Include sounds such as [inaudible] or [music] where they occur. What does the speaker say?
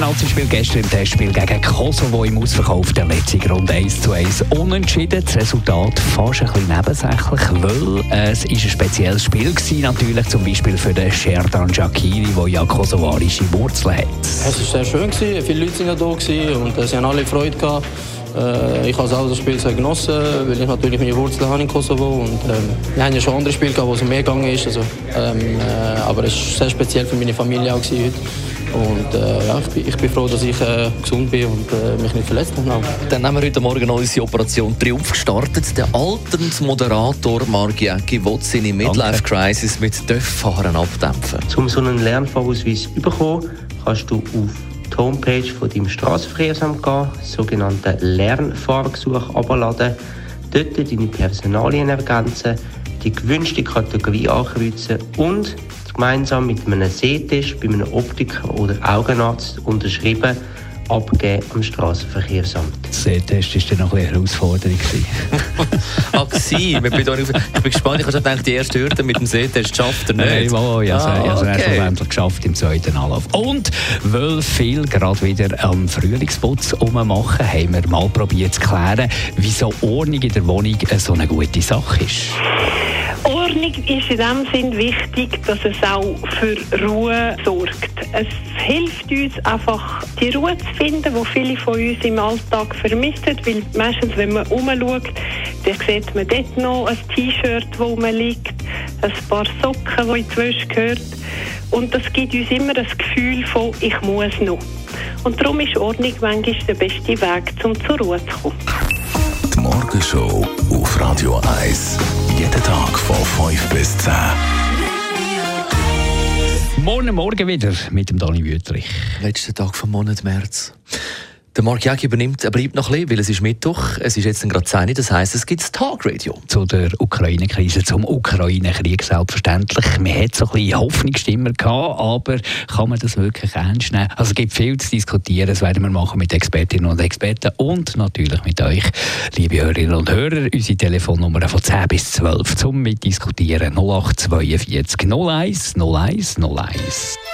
Nazi gestern im Testspiel gegen Kosovo im Ausverkauf der letzten Runde 1 zu 1 unentschieden. Das Resultat fast ein bisschen nebensächlich, weil es ist ein spezielles Spiel war, natürlich zum Beispiel für den Sherdan Shakiri, der ja kosovarische Wurzeln hat. Es war sehr schön, viele Leute waren da und äh, sie haben alle Freude gehabt. Äh, ich habe auch das Spiel sehr genossen, weil ich natürlich meine Wurzeln habe in Kosovo und ähm, wir haben ja schon andere Spiele gehabt, wo es um mehr gegangen ist. Also, ähm, äh, aber es war sehr speziell für meine Familie auch heute. Und äh, ja, ich bin, ich bin, froh, dass ich äh, gesund bin und äh, mich nicht verletzt habe. Dann haben wir heute Morgen unsere Operation Triumph gestartet. Der alternde Moderator Mark Jäcki will seine Midlife-Crisis mit Dörffahren abdämpfen. Um so einen Lernvorausweis zu bekommen, kannst du auf die Homepage von deinem Straßenverkehrsamt gehen, sogenannte Lernfahrgesuch abladen, dort deine Personalien ergänzen, die gewünschte Kategorie ankreuzen und gemeinsam mit einem Sehtest bei einem Optiker oder Augenarzt unterschrieben abgeben am Straßenverkehrsamt. Sehtest war dann noch eine Herausforderung. [laughs] ah, ich bin gespannt, ich habe schon gedacht, die erste Hürde mit dem Sehtest schafft er nicht. Nein, oh, ich habe es okay. schlussendlich geschafft im zweiten Anlauf. Und weil viel gerade wieder am Frühlingsputz machen, haben wir mal probiert zu klären, wieso Ordnung in der Wohnung so eine gute Sache ist. Ordnung ist in dem Sinn wichtig, dass es auch für Ruhe sorgt. Es hilft uns einfach, die Ruhe zu finden, die viele von uns im Alltag vermissen. Weil meistens, wenn man umschaut, dann sieht man dort noch ein T-Shirt, wo rumliegt, ein paar Socken, die in die Wäsche gehört. Und das gibt uns immer das Gefühl von, ich muss noch. Und darum ist Ordnung manchmal der beste Weg, um zur Ruhe zu kommen. Die Morgenshow auf Radio 1. Jeden Tag von 5 bis 10. Morgen Morgen wieder mit dem Dani Wüttrich. Letzter Tag vom Monat März. Der Mark Jäcki übernimmt, er bleibt noch ein bisschen, weil es ist Mittwoch, es ist jetzt gerade 10 das heisst, es gibt Tagradio. Zu der Ukraine-Krise, zum Ukraine-Krieg selbstverständlich. Man hat so ein bisschen Hoffnungsstimmer gehabt, aber kann man das wirklich ernst nehmen? Also es gibt viel zu diskutieren, das werden wir machen mit Expertinnen und Experten und natürlich mit euch, liebe Hörerinnen und Hörer. Unsere Telefonnummer von 10 bis 12 zum Mitdiskutieren 0842 01 01 01.